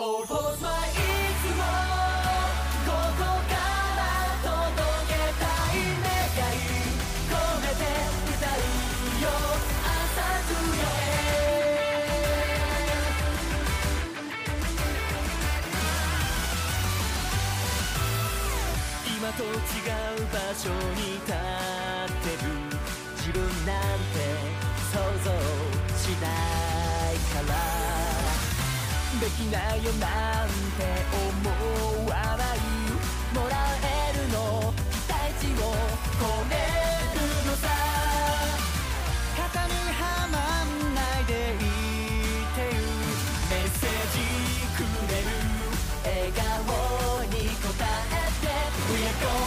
ここから届けたい願い込めて歌うよ朝クヨへ今と違う場所に立できないよなんて思わないもらえるの期待値を超えるのさ型にはまんないでいてるメッセージくれる笑顔に応えて We are going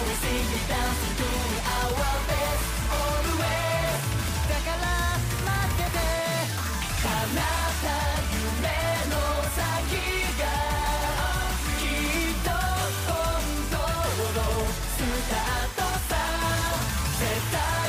スタートさ。絶対